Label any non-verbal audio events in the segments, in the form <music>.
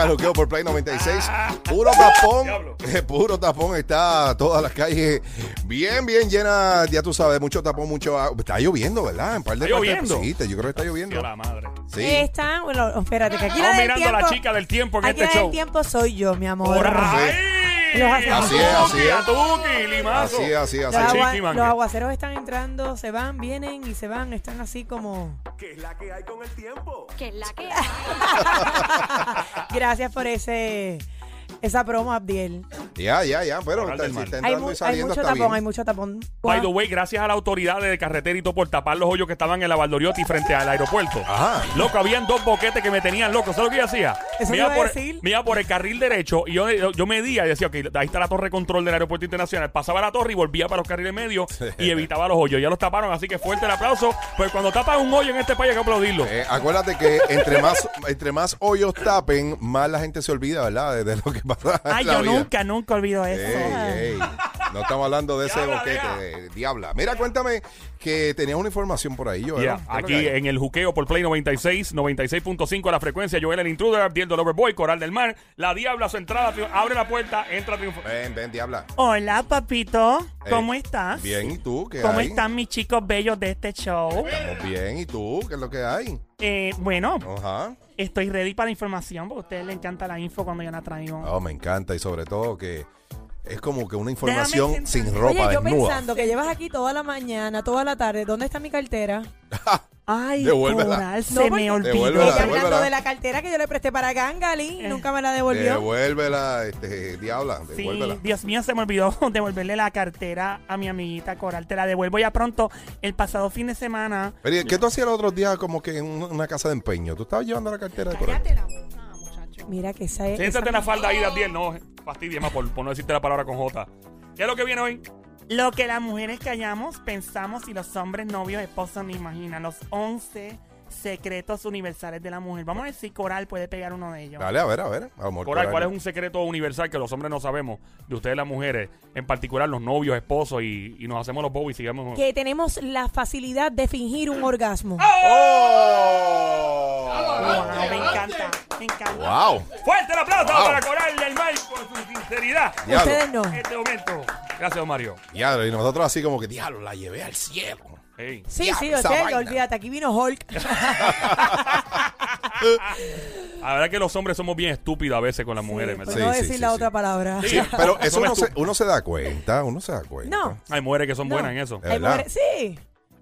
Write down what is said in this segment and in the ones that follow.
acá el juqueo por Play 96. Puro tapón. Eh, <laughs> Puro tapón. Está todas las calles bien, bien llenas. Ya tú sabes, mucho tapón, mucho agua. Está lloviendo, ¿verdad? En par de ¿Está lloviendo? Sí, yo creo que está lloviendo. La madre. Sí. Están, bueno, espérate, que aquí la Estamos del mirando a tiempo. la chica del tiempo en aquí este la del show. tiempo soy yo, mi amor. Por ahí. Los. Así es, así es. Atuki, limazo. Así, así, Los, así. Agua- man, los aguaceros están entrando, se van, vienen y se van, están así como... ¿Qué es la que hay con el tiempo? Que es la que <laughs> hay. Gracias por ese esa promo, Abdiel. Ya, ya, ya. Pero está, del si mal. está Hay, entrando mu- y hay saliendo mucho está tapón, bien. hay mucho tapón. By the way, gracias a la autoridad de carreterito por tapar los hoyos que estaban en la Valdoriotti frente al aeropuerto. Ajá. Loco, habían dos boquetes que me tenían loco. ¿Sabes lo que yo hacía? Eso me, iba iba a por, decir. me iba por el carril derecho y yo, yo, yo medía y decía, ok, ahí está la torre de control del aeropuerto internacional. Pasaba la torre y volvía para los carriles medios y evitaba los hoyos. Ya los taparon, así que fuerte el aplauso. Pues cuando tapan un hoyo en este país hay que aplaudirlo. Eh, acuérdate que entre más, entre más hoyos tapen, más la gente se olvida, ¿verdad? De, de lo que <laughs> Ay, yo vida. nunca, nunca olvido eso. Ey, ey. No estamos hablando de ese boquete, de diabla. Mira, cuéntame que tenías una información por ahí, yo. Ya, aquí en el juqueo por Play 96, 96.5 la frecuencia, Joel el Intruder, Abdiel del Overboy, Coral del Mar, la Diabla, su entrada, abre la puerta, entra triunfo. Ven, ven, diabla. Hola, papito. ¿Cómo Eh, estás? Bien, ¿y tú? ¿Qué ¿Cómo hay? están mis chicos bellos de este show? Estamos bien, ¿y tú? ¿Qué es lo que hay? Eh, bueno, Ajá. estoy ready para la información porque a ustedes les encanta la info cuando yo la traigo. Oh, me encanta y sobre todo que es como que una información sin Oye, ropa yo desnuda. pensando que llevas aquí toda la mañana, toda la tarde, ¿dónde está mi cartera? <laughs> Ay, Devuélvela. Coral, se No, me porque- olvidó. Devuélvela, Ella devuélvela. hablando de la cartera que yo le presté para Gangali, Eh. nunca me la devolvió. Devuélvela, este, diabla, Sí, devuélvela. Dios mío, se me olvidó <laughs> devolverle la cartera a mi amiguita Coral. Te la devuelvo ya pronto. El pasado fin de semana. Pero, ¿qué tú hacías el otro día como que en una, casa de empeño? ¿Tú estabas llevando la cartera de por ahí? Cállate la boca. Mira que esa es... Siéntate en la falda ahí, Abdiel, no fastidie más por, por no decirte la palabra con J. ¿Qué es lo que viene hoy? Lo que las mujeres callamos, pensamos y los hombres, novios, esposos no imaginan. Los 11 secretos universales de la mujer. Vamos a ver si Coral puede pegar uno de ellos. Dale, a ver, a ver. Mejor Coral, ¿cuál es un secreto universal que los hombres no sabemos de ustedes las mujeres? En particular los novios, esposos y, y nos hacemos los bobos y sigamos... Que tenemos la facilidad de fingir un orgasmo. ¡Oh! Wow, me encanta, me encanta. ¡Wow! ¡Fuerte el aplauso Wow. para Coral del Mar por su sinceridad! Diablo. Ustedes no. En este momento. Gracias, don Mario. Diablo, y nosotros así como que, diablo, la llevé al cielo. Hey. Sí, sí, esa vaina. olvídate, aquí vino Hulk. <laughs> La verdad que los hombres somos bien estúpidos a veces con las mujeres, por ¿verdad? Sí, no sí, decir sí, la sí. otra palabra. Sí. Pero eso uno se, uno se da cuenta, uno se da cuenta. No. Hay mujeres que son No. buenas en eso. Eh, Hay ¿verdad? mujeres- sí.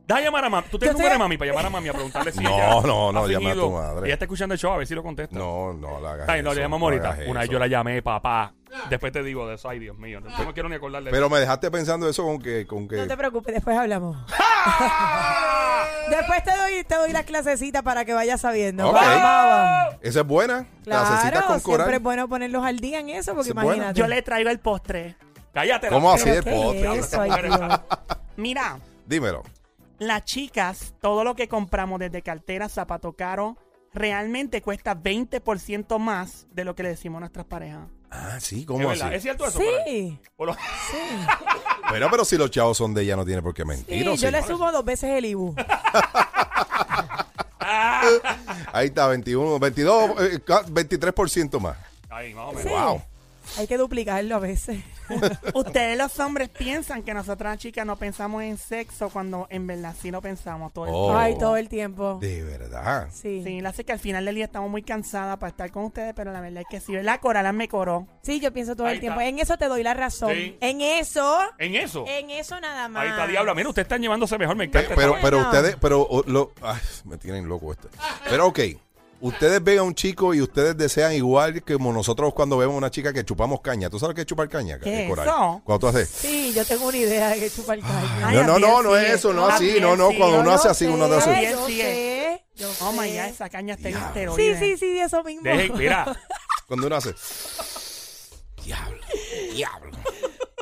Deja llamar a mami. ¿Tú Yo tienes estoy- número de mami para llamar a mami a preguntarle si <laughs> No, ella no, no, ha llama a tu fingido? madre. Ella está escuchando el show, a ver si lo contesta. No, no la hagas bien, no, eso, le llamamos no ahorita. hagas Una vez eso. yo la llamé, papá. Después te digo de eso. Ay, Dios mío. No, no quiero ni acordarle. Pero me dejaste pensando eso con que... Con que No te preocupes, después hablamos. <laughs> <laughs> después te doy, te doy las clasecitas para que vayas sabiendo. Ok. Vamos, vamos. Esa es buena. Clasecitas Claro, con siempre coral. es bueno ponerlos al día en eso, porque es imagínate. Yo le traigo el postre. Cállate. ¿Cómo así ¿Pero el postre? es eso? Ay. <laughs> Mira, Dímelo. las chicas, todo lo que compramos desde cartera, zapato caro, realmente cuesta 20% más de lo que le decimos a nuestras parejas. Ah, sí, Es ¿cómo verdad. así? ¿Es cierto eso? Sí, O lo- sí. <laughs> Pero, pero si los chavos son de ella, no tiene por qué mentir, Sí, ¿o yo sí? le subo dos veces el IBU. <laughs> Ahí está, 21, 22, eh, ca- 23% más. Ay, más o menos. Sí. Wow. Hay que duplicarlo a veces. Ustedes los hombres piensan que nosotras las chicas no pensamos en sexo cuando en verdad sí lo pensamos todo el Oh. tiempo. Ay, todo el tiempo. De verdad. Sí. Sí, la sé que al final del día estamos muy cansadas para estar con ustedes, pero la verdad es que sí, la coral me coró. Sí, yo pienso todo Ahí el tiempo. está. En eso te doy la razón. Sí. En eso, En eso. en eso nada más. Ahí está Diabla. Mira, ustedes están llevándose mejor. Me encanta. Pero, pero Bueno. ustedes, pero oh, lo, ay, me tienen loco esto. Pero ok, ustedes ven a un chico y ustedes desean igual que como nosotros cuando vemos a una chica que chupamos caña. ¿Tú sabes qué es chupar caña? ¿Qué Coral? eso? Cuando tú haces. Sí, yo tengo una idea de que chupar caña. Ay, no, no, no, no es eso, no así, no, no, cuando uno hace así, uno esos. Bien, yo sé, yo Oh my god, esa caña está en Diablo. Sí, sí, sí, eso mismo. Deje- mira, <laughs> Cuando uno hace. Diablo, diablo.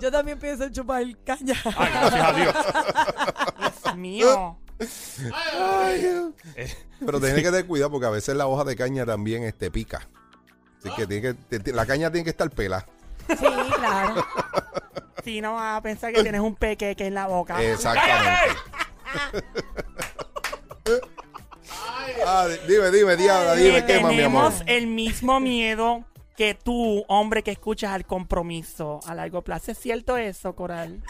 Yo también pienso en chupar caña. ay, gracias a Dios. <laughs> Dios mío. Pero tiene que tener cuidado porque a veces la hoja de caña también este, pica. Así que, tiene que te- te- la caña tiene que estar pela. Sí, claro. Si no vas a pensar que tienes un pequeque en la boca. Exactamente. Ah, di- dime, dime, diabla, dime, ¿qué más, mi amor? tenemos el mismo miedo que tú, hombre, que escuchas al compromiso a largo plazo. ¿Es cierto eso, Coral?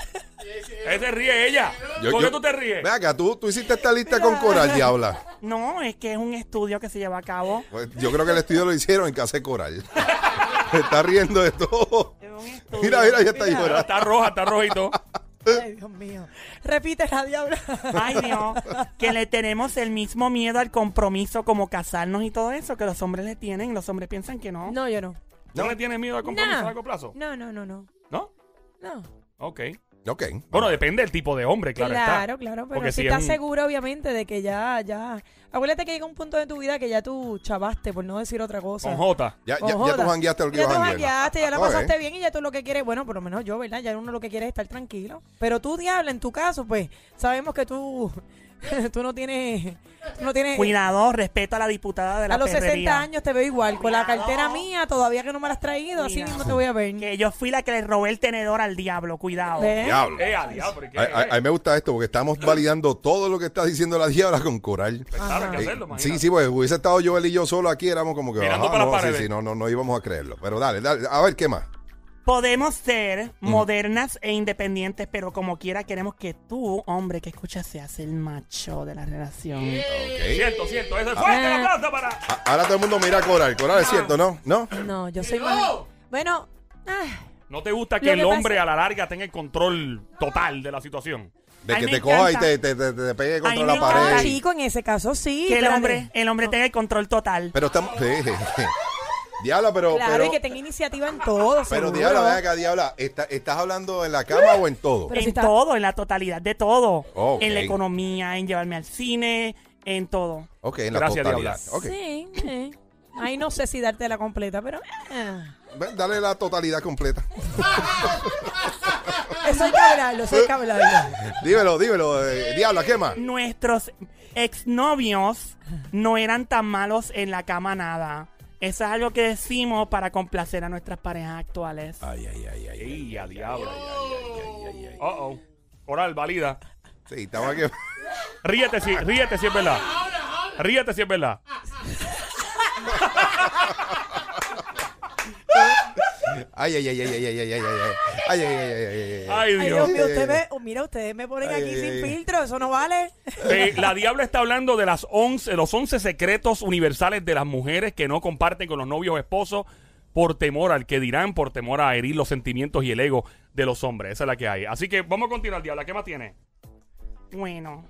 Él se ríe ella. Yo- ¿Por yo- qué tú te ríes? Ve acá, tú, tú hiciste esta lista con Coral, diabla. <laughs> No, es que es un estudio que se lleva a cabo. Pues yo creo que el estudio lo hicieron en casa de Coral. <laughs> Se está riendo de todo. Es un estudio. Mira, mira, ya está Mira. llorando. Está roja, está rojito. Ay, Dios mío. Repite la diabla. Ay, Dios, que le tenemos el mismo miedo al compromiso como casarnos y todo eso que los hombres le tienen. Los hombres piensan que no. No, yo no. ¿No le tienes miedo al compromiso No. a largo plazo? No, no, no, no. ¿No? No. Ok. Ok. Bueno, depende del tipo de hombre, claro, Claro, está. claro, pero Porque si si estás es un- seguro, obviamente, de que ya, ya. Acuérdate que llega un punto de tu vida que ya tú chavaste, por no decir otra cosa. Con J. Ya, Con ya, ya tú jangueaste lo que Ya ibas tú jangueaste, ya la Ok. pasaste bien y ya tú lo que quieres, bueno, por lo menos yo, ¿verdad? Ya uno lo que quiere es estar tranquilo. Pero tú, diabla, en tu caso, pues, sabemos que tú, <laughs> tú no tienes, tú no tienes, Cuidado, respeto a la diputada de la a los 60 perrería. años te veo igual, con la cartera mía, todavía que no me la has traído, así Cuidado. mismo te voy a ver. Que yo fui la que le robé el tenedor al diablo. Cuidado. ¿Ves? Diablo. Eh, a diablo, ¿y qué? A, a- a mí me gusta esto porque estamos validando todo lo que está diciendo la diabla con Coral. Claro, hay que Eh, hacerlo, sí, imagínate. sí, pues hubiese estado Joel y yo solo aquí, éramos como que. Mirando ajá, para las no, sí, paredes. sí, no, no, no íbamos a creerlo. Pero dale, dale, a ver qué más. Podemos ser modernas e independientes, pero como quiera queremos que tú, hombre que escuchas, seas el macho de la relación. Ok. Cierto, cierto. Eso es fuerte el aplauso para... A- Ahora todo el mundo mira a Coral. Coral es cierto, ¿no? ¿No? No, yo soy más... Bueno, ay, ¿No te gusta que el hombre pasa- a la larga tenga el control total de la situación? De que te coja y te, te, te- te pegue contra Ay, la ah, pared. chico, en ese caso sí. Que el hombre, el hombre tenga el control total. Pero estamos. sí, sí. Diabla, pero. Claro, pero, y que tenga iniciativa en todo, pero. Diabla, ven acá, Diabla. ¿está- ¿Estás hablando en la cama o en todo? Pero en si está- todo, en la totalidad de todo. En la economía, en llevarme al cine, en todo. Ok, en la Gracias, totalidad. Diabla. Ok. Sí, sí. Ahí no sé si darte la completa, pero... eh. Ven, Dale la totalidad completa. <laughs> Eso hay que hablarlo, eso hay que hablarlo. <laughs> dímelo, dímelo. eh, Diabla, ¿qué más? Nuestros exnovios no eran tan malos en la cama nada. Eso es algo que decimos para complacer a nuestras parejas actuales. Ay, ay, ay, ay. ay. ¡Ey, a diablo! ay, ay, ay. Uh oh. Oral, valida. Sí, estamos aquí. Ríete si, ríete si es verdad. Ríete si es verdad. Ay, ay, ay, ay, ay, ay, ay, ay, ay, ay, ay, ay, ay, ay, ay, ay. Ay, Ay, Dios mío, usted me, oh, mira, ustedes me ponen Ay, aquí ay, sin ay. filtro, eso no vale. Eh, la Diabla está hablando de las 11, los 11 secretos universales de las mujeres que no comparten con los novios o esposos por temor al que dirán, por temor a herir los sentimientos y el ego de los hombres. Esa es la que hay. Así que vamos a continuar, Diabla. ¿Qué más tiene? Bueno,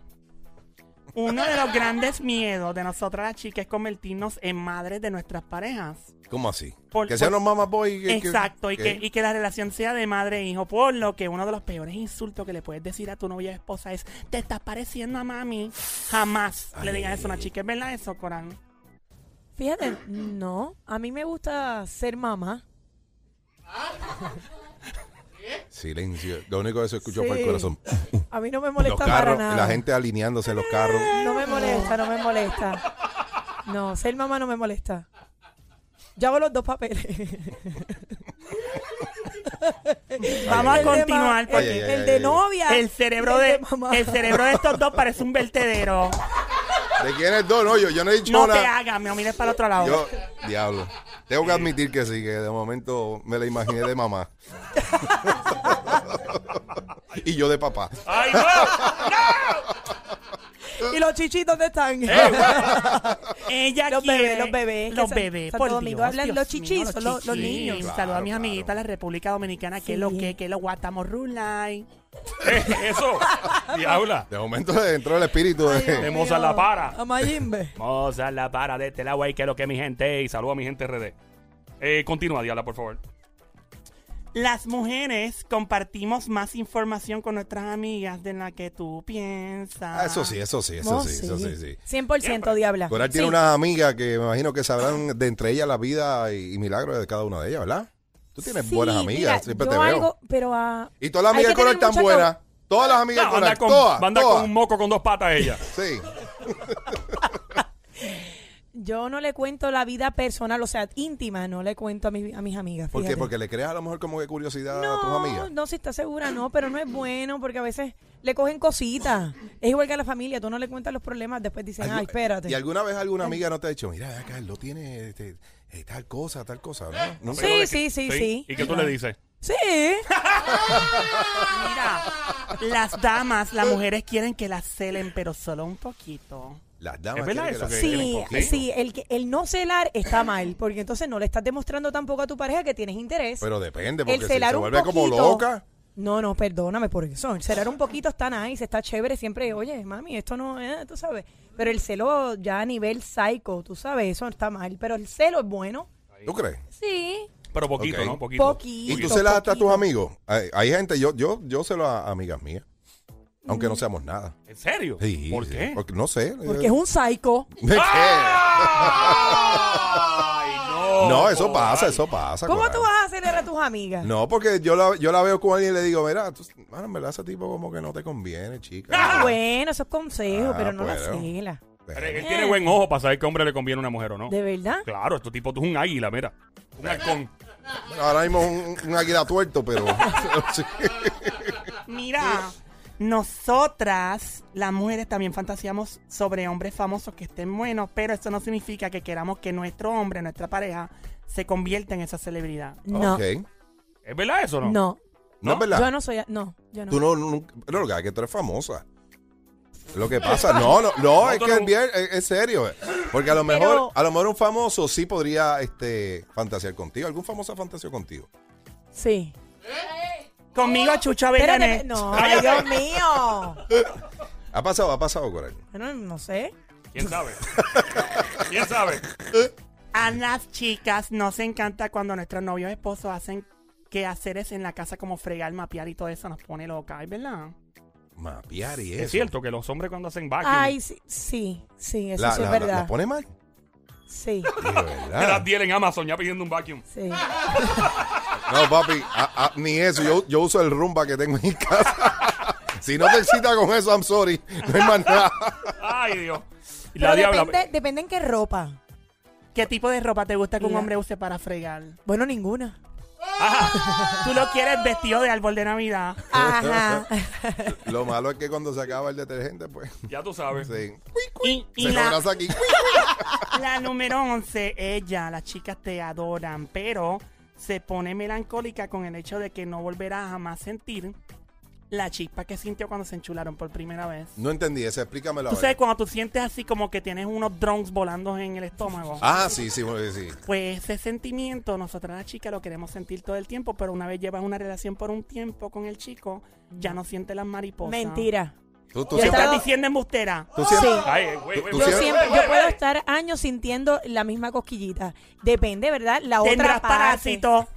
uno de los grandes miedos de nosotras las chicas es convertirnos en madres de nuestras parejas. ¿Cómo así? Por- que sean los mamá boy. que- que- Exacto, y que, y que la relación sea de madre e hijo. Por lo que uno de los peores insultos que le puedes decir a tu novia o esposa es: Te estás pareciendo a mami. Jamás le digas eso a una chica. ¿Es verdad eso, Corán? Fíjate, no, a mí me gusta ser mamá. <laughs> Silencio. Lo único que se escuchó fue el Sí. corazón. A mí no me Los molesta para carros, nada. la gente alineándose en los carros. No me molesta, no me molesta. No, ser mamá no me molesta. Yo hago los dos papeles. <laughs> Vamos a El de ma- continuar el- porque Ay, ay, el, ay, de ay. novia. el cerebro de, el mamá. el cerebro de estos dos parece un vertedero. ¿De quién es dos? No, yo, yo no he dicho No te nada. hagas, me mires para el otro lado. Yo, diablo. Tengo que admitir que sí, que de momento me la imaginé de mamá. <laughs> y yo de papá. ¡Ay, no! ¿Y los chichis dónde están? Ella Los quiere- bebés, los bebés, Los bebés, Santo por Domingo Dios, hablan Dios los chichis, mío, son los- los chichis. niños. Saludos Claro, a mis claro. amiguitas de la República Dominicana, que es lo que, que es lo guatamos rulay. <laughs> Eso, Diabla. De momento entró el espíritu de. De Mozart la para. A Mayimbe. <laughs> Mozart la para de este lado, ahí, que es lo que mi gente. Y saludo a mi gente RD. Eh, continúa, Diabla, por favor. Las mujeres compartimos más información con nuestras amigas de la que tú piensas. Ah, eso sí, eso sí, eso No, sí, eso sí, sí. 100% diabla. Coral tiene Sí. unas amigas que me imagino que sabrán de entre ellas la vida y, y milagros de cada una de ellas, ¿verdad? Tú tienes Sí, buenas amigas, mira, siempre yo te veo. algo- pero a... Y todas las amigas de están mucha buenas. Todas las amigas No, de Coral, anda con, todas, anda todas. con un moco con dos patas ella. <laughs> Sí. <laughs> yo no le cuento la vida personal, o sea, íntima, no le cuento a, mi- a mis amigas. ¿Por qué? Porque le creas a lo mejor como que curiosidad a tus No, amigas. no, si está segura, no, pero no es bueno porque a veces le cogen cositas. Es igual que a la familia, tú no le cuentas los problemas, después dicen, ay, espérate. ¿Y alguna vez alguna amiga no te ha dicho, mira, Carlos tiene este, eh, tal cosa, tal cosa? ¿no? ¿Nunca? Sí, Pero sí, que- sí, sí. ¿Y qué tú le dices? Sí. <laughs> Mira, las damas, las mujeres quieren que las celen, pero solo un poquito. Las damas ¿Es verdad quieren que eso? las- Que- Sí, sí, el, que, el no celar está mal, porque entonces no le estás demostrando tampoco a tu pareja que tienes interés. Pero depende, porque el si celar se un vuelve como poquito- loca. No, no, perdóname por eso. El celar un poquito está nice, está chévere siempre. Oye, mami, esto no es, tú sabes. Pero el celo ya a nivel psycho, tú sabes, eso está mal. Pero el celo es bueno. ¿Tú crees? Sí, Pero poquito, Ok. ¿no? Poquito. poquito. ¿Y tú se las hasta a tus poquito. amigos? Hay, hay gente, yo, yo, yo se lo a amigas mías. Aunque no seamos nada. ¿En serio? Sí, ¿Por sí, qué? Porque no sé. Porque es un psycho. <laughs> ¿De qué? ¡Ay, <laughs> no! No, eso pasa, eso pasa. ¿Cómo Coral. tú vas a acelerar a tus amigas? No, porque yo la, yo la veo con alguien y le digo, mira, tú, mano, en verdad ese tipo como que no te conviene, chica. Ah, bueno, eso es consejo, Ah, pero no la bueno. cela. Pero él tiene buen ojo para saber qué hombre le conviene a una mujer o no. ¿De verdad? Claro, este tipo tú es un águila, mira. Un halcón. Bueno, ahora mismo un, un águila tuerto, pero... <laughs> Mira, nosotras, las mujeres, también fantaseamos sobre hombres famosos que estén buenos, pero eso no significa que queramos que nuestro hombre, nuestra pareja, se convierta en esa celebridad. No. Ok. ¿Es verdad eso o no? No. No, es verdad. Yo no soy. No, yo no. Tú no, no, pero lo que hay que tú eres famosa. Lo que pasa, no, no, no, es que no- es, bien- es- es serio. eh. Porque a lo Pero- mejor, a lo mejor un famoso sí podría este fantasear contigo. ¿Algún famoso fantaseó contigo? Sí. Conmigo, Chucho Espérate, Avellanet. no, ay, Dios mío. Ha pasado, ha pasado, Coral. Bueno, no sé. ¿Quién sabe? ¿Quién sabe? A las chicas nos encanta cuando nuestros novios esposos hacen quehaceres en la casa como fregar, mapear y todo eso nos pone loca, ¿es verdad? Mapear y eso. Es cierto que los hombres cuando hacen vacuum Ay, sí, sí, sí, eso La, sí la- es la- verdad. la pone mal. Sí, De me las verdad. en Amazon ya pidiendo un vacuum. sí. <laughs> No, papi, a- a- ni eso. Yo, yo uso el rumba que tengo en mi casa. <laughs> si no te excita con eso, I'm sorry. No hay más nada. Ay, Dios. Y Pero la diabla. depende, depende en qué ropa. ¿Qué tipo de ropa te gusta que un Mira. hombre use para fregar? Bueno, ninguna. Tú lo quieres vestido de árbol de Navidad. Ajá. <laughs> Lo malo es que cuando se acaba el detergente, pues. Ya tú sabes. Sí. Y, y Se la, abraza aquí. la número 11, ella, las chicas te adoran, pero se pone melancólica con el hecho de que no volverá a jamás sentir la chispa que sintió cuando se enchularon por primera vez. No entendí ese, explícamelo. Tú sabes cuando tú sientes así como que tienes unos drones volando en el estómago. Ah, sí, sí, sí. sí. Pues ese sentimiento, nosotras las chicas lo queremos sentir todo el tiempo, pero una vez llevas una relación por un tiempo con el chico, ya no sientes las mariposas. Mentira. Tú, tú Yo ¿Qué siempre, estás diciendo embustera? tú siempre- Sí. Ay, güey, güey, Tú Yo güey. siempre- siempre, Güey, yo puedo estar años sintiendo la misma cosquillita. Depende, ¿verdad? La otra Tendrás parte. parásito. <laughs>